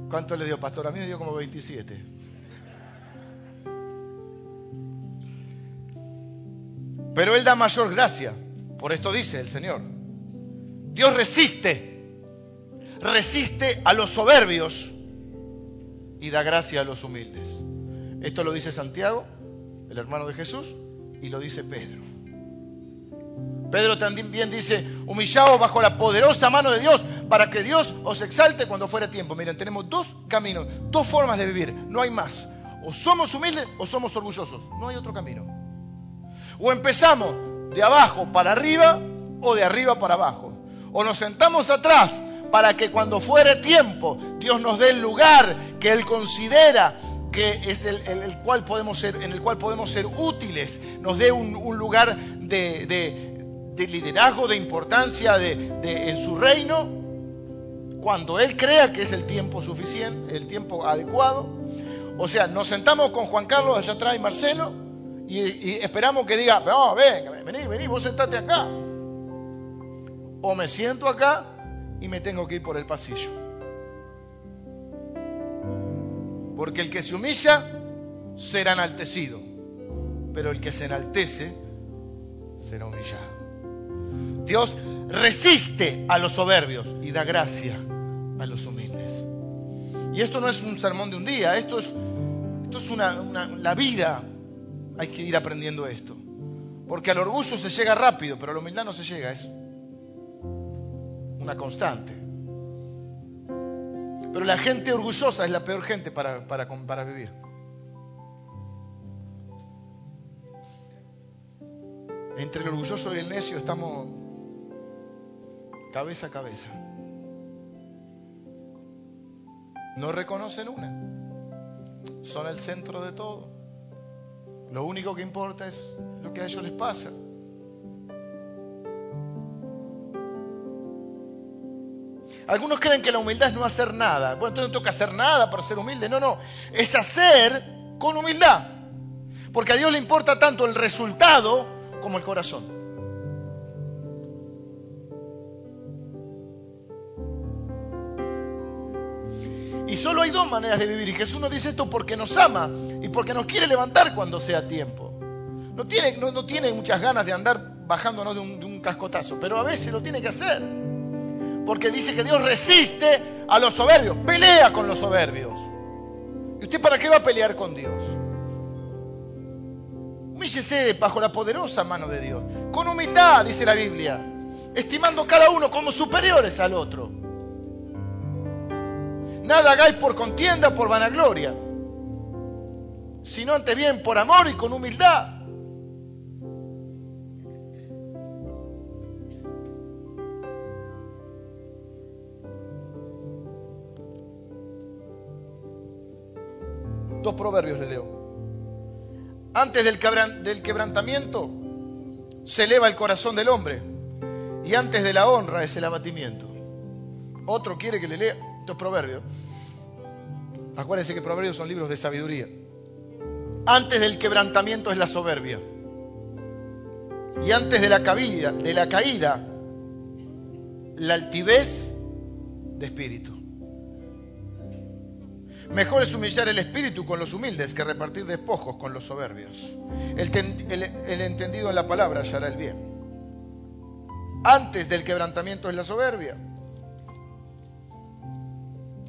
¿Cuánto le dio, pastor? A mí me dio como 27. Pero Él da mayor gracia. Por esto dice el Señor. Dios resiste, resiste a los soberbios y da gracia a los humildes. Esto lo dice Santiago, el hermano de Jesús, y lo dice Pedro. Pedro también bien dice, humillaos bajo la poderosa mano de Dios para que Dios os exalte cuando fuera tiempo. Miren, tenemos dos caminos, dos formas de vivir, no hay más. O somos humildes o somos orgullosos, no hay otro camino. O empezamos de abajo para arriba o de arriba para abajo. O nos sentamos atrás para que cuando fuere tiempo Dios nos dé el lugar que Él considera que es el, cual podemos ser, en el cual podemos ser útiles, nos dé un, lugar de, de liderazgo, de importancia de, en su reino, cuando Él crea que es el tiempo suficiente, el tiempo adecuado. O sea, nos sentamos con Juan Carlos allá atrás y Marcelo y, esperamos que diga, no, ven, vení, vení, vos sentate acá. O me siento acá y me tengo que ir por el pasillo. Porque el que se humilla será enaltecido, pero el que se enaltece será humillado. Dios resiste a los soberbios y da gracia a los humildes. Y esto no es un sermón de un día, esto es, esto es una, la vida. Hay que ir aprendiendo esto. Porque al orgullo se llega rápido, pero a la humildad no se llega, es una constante. Pero la gente orgullosa es la peor gente para, para, para vivir. Entre el orgulloso y el necio estamos cabeza a cabeza. No reconocen una. Son el centro de todo. Lo único que importa es lo que a ellos les pasa. Algunos creen que la humildad es no hacer nada. Bueno, entonces no toca hacer nada para ser humilde. No, no. Es hacer con humildad. Porque a Dios le importa tanto el resultado como el corazón. Y solo hay dos maneras de vivir. Y Jesús nos dice esto porque nos ama y porque nos quiere levantar cuando sea tiempo. No tiene, no, tiene muchas ganas de andar bajándonos de un, de un cascotazo, pero a veces lo tiene que hacer. Porque dice que Dios resiste a los soberbios, pelea con los soberbios. ¿Y usted para qué va a pelear con Dios? Humíllese bajo la poderosa mano de Dios. Con humildad, dice la Biblia. Estimando cada uno como superiores al otro. Nada hagáis por contienda por vanagloria, sino ante bien por amor y con humildad. Dos proverbios le leo. Antes del, quebrantamiento se eleva el corazón del hombre y antes de la honra es el abatimiento. Otro quiere que le lea dos proverbios. Acuérdense que proverbios son libros de sabiduría. Antes del quebrantamiento es la soberbia. Y antes de la caída, de la caída, la altivez de espíritu. Mejor es humillar el espíritu con los humildes que repartir despojos con los soberbios. El, entendido en la palabra hallará el bien. Antes del quebrantamiento es la soberbia.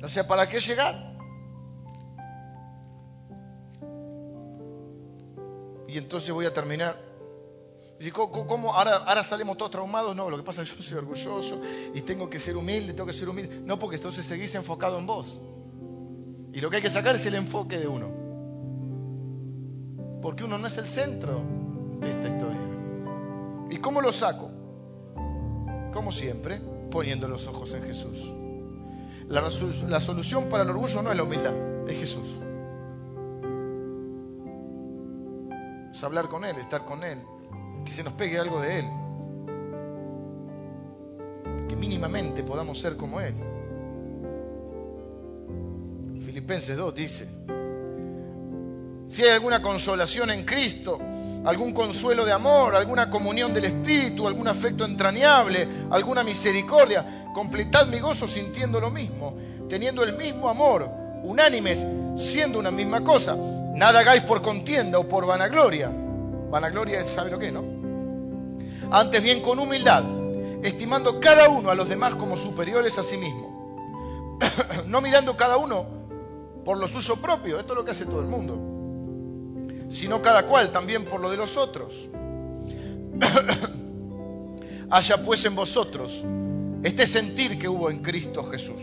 O sea, ¿para qué llegar? Y entonces voy a terminar. ¿cómo, ahora, ahora salimos todos traumados? No, lo que pasa es que yo soy orgulloso y tengo que ser humilde, tengo que ser humilde. No, porque entonces seguís enfocado en vos. Y lo que hay que sacar es el enfoque de uno. Porque uno no es el centro de esta historia. ¿Y cómo lo saco? Como siempre, poniendo los ojos en Jesús. La, solución para el orgullo no es la humildad, es Jesús. Es hablar con Él, estar con Él, que se nos pegue algo de Él. Que mínimamente podamos ser como Él. Filipenses 2 dice, si hay alguna consolación en Cristo, algún consuelo de amor, alguna comunión del Espíritu, algún afecto entrañable, alguna misericordia, completad mi gozo sintiendo lo mismo, teniendo el mismo amor, unánimes, siendo una misma cosa Nada hagáis por contienda o por vanagloria. Vanagloria sabe lo que, ¿no? Antes bien con humildad, estimando cada uno a los demás como superiores a sí mismo. *coughs* no mirando cada uno por lo suyo propio, esto es lo que hace todo el mundo, sino cada cual también por lo de los otros. *coughs* Haya pues en vosotros este sentir que hubo en Cristo Jesús,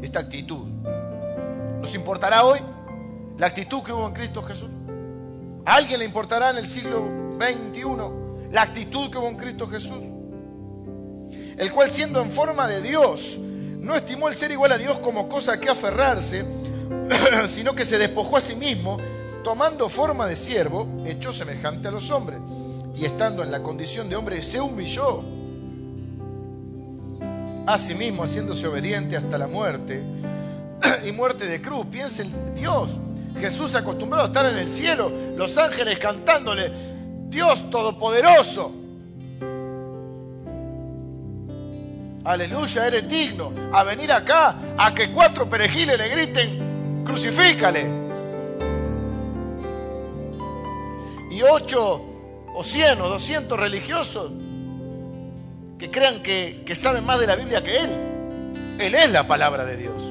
esta actitud. ¿Nos importará hoy? la actitud que hubo en Cristo Jesús. ¿A alguien le importará en el siglo XXI la actitud que hubo en Cristo Jesús? El cual siendo en forma de Dios, no estimó el ser igual a Dios como cosa que aferrarse, *clears throat* sino que se despojó a sí mismo, tomando forma de siervo, hecho semejante a los hombres, y estando en la condición de hombre, se humilló. A sí mismo, haciéndose obediente hasta la muerte, *clears throat* y muerte de cruz. Piensa el Dios, Jesús acostumbrado a estar en el cielo, los ángeles cantándole, Dios Todopoderoso. Aleluya, eres digno a venir acá a que cuatro perejiles le griten, crucifícale. Y ocho o cien o doscientos religiosos que crean que, que saben más de la Biblia que Él. Él es la palabra de Dios.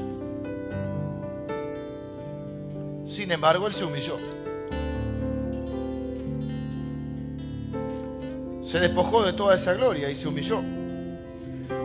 Sin embargo, él se humilló. Se despojó de toda esa gloria y se humilló.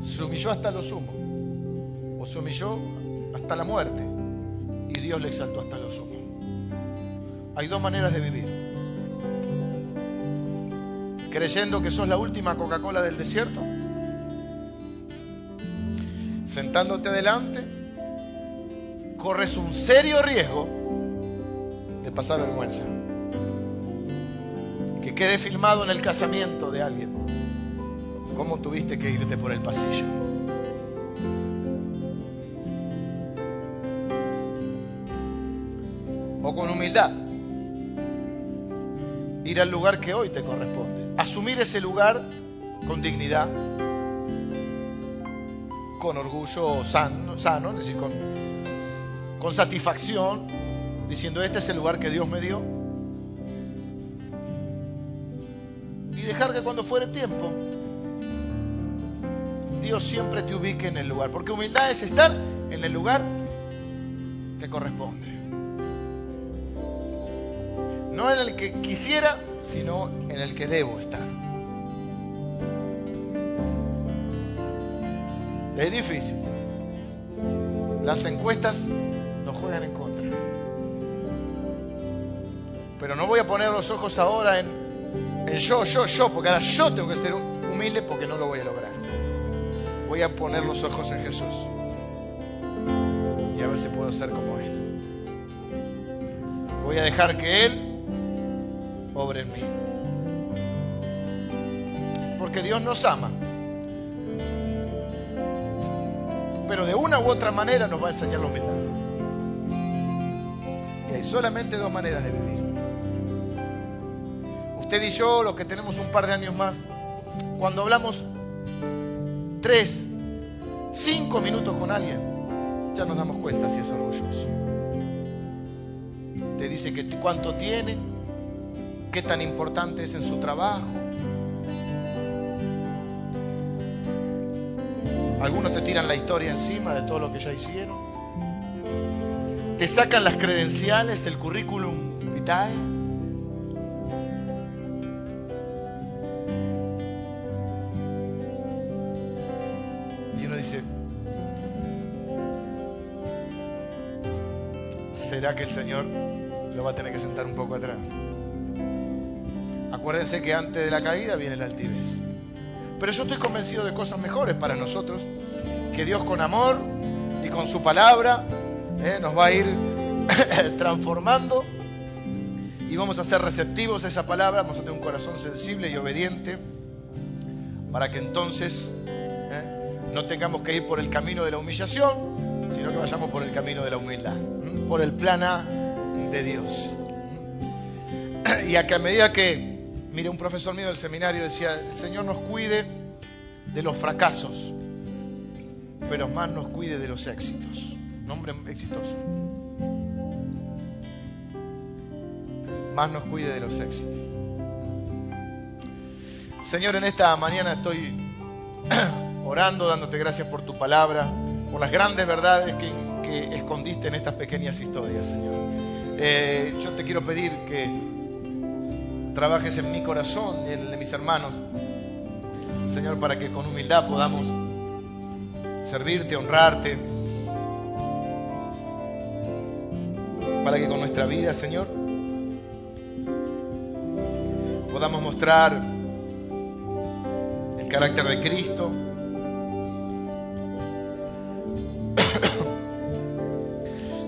se humilló hasta lo sumo, o se humilló hasta la muerte, y Dios le exaltó hasta lo sumo. Hay dos maneras de vivir. Creyendo que sos la última Coca-Cola del desierto, sentándote adelante, corres un serio riesgo de pasar vergüenza. Que quede filmado en el casamiento de alguien. Cómo tuviste que irte por el pasillo. O con humildad. ir al lugar que hoy te corresponde. Asumir ese lugar con dignidad, con orgullo sano, sano es decir, con, con satisfacción, diciendo, este es el lugar que Dios me dio. Y dejar que cuando fuere tiempo, Dios siempre te ubique en el lugar. Porque humildad es estar en el lugar que corresponde. No en el que quisiera, sino en el que debo estar. Es difícil. Las encuestas nos juegan en contra. Pero no voy a poner los ojos ahora en, yo, yo, yo, porque ahora yo tengo que ser humilde porque no lo voy a lograr. Voy a poner los ojos en Jesús y a ver si puedo ser como Él. Voy a dejar que Él obre en mí. Porque Dios nos ama. Pero de una u otra manera nos va a enseñar la humildad. Y hay solamente dos maneras de vivir. Usted y yo, los que tenemos un par de años más, cuando hablamos tres, cinco minutos con alguien, ya nos damos cuenta si es orgulloso. Te dice que cuánto tiene, qué tan importante es en su trabajo. Algunos te tiran la historia encima de todo lo que ya hicieron. Te sacan las credenciales, el currículum vitae. ¿Será que el Señor lo va a tener que sentar un poco atrás? Acuérdense que antes de la caída viene la altivez. Pero yo estoy convencido de cosas mejores para nosotros, que Dios con amor y con su palabra eh, nos va a ir *coughs* transformando y vamos a ser receptivos a esa palabra, vamos a tener un corazón sensible y obediente para que entonces eh, no tengamos que ir por el camino de la humillación, sino que vayamos por el camino de la humildad, por el plan A de Dios. Y a a medida que Mire, un profesor mío del seminario decía, el Señor nos cuide de los fracasos, pero más nos cuide de los éxitos. Nombre exitoso. Más nos cuide de los éxitos. Señor, en esta mañana estoy *clears throat* orando, dándote gracias por tu palabra, por las grandes verdades que, escondiste en estas pequeñas historias, Señor. Eh, yo te quiero pedir que trabajes en mi corazón y en el de mis hermanos, Señor, para que con humildad podamos servirte, honrarte, para que con nuestra vida, Señor, podamos mostrar el carácter de Cristo.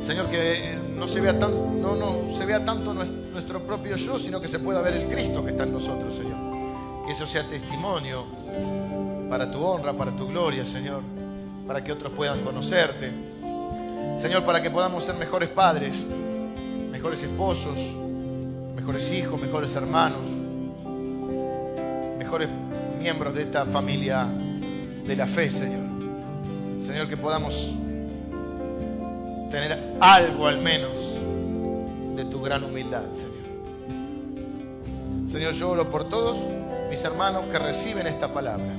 Señor, que no se vea, tan, no, no, se vea tanto nuestro propio yo, sino que se pueda ver el Cristo que está en nosotros, Señor. Que eso sea testimonio para tu honra, para tu gloria, Señor, para que otros puedan conocerte. Señor, para que podamos ser mejores padres, mejores esposos, mejores hijos, mejores hermanos, mejores miembros de esta familia de la fe, Señor. Señor, que podamos tener algo al menos de tu gran humildad, Señor. Señor, yo oro por todos mis hermanos que reciben esta palabra.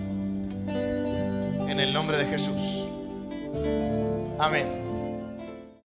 En el nombre de Jesús. Amén.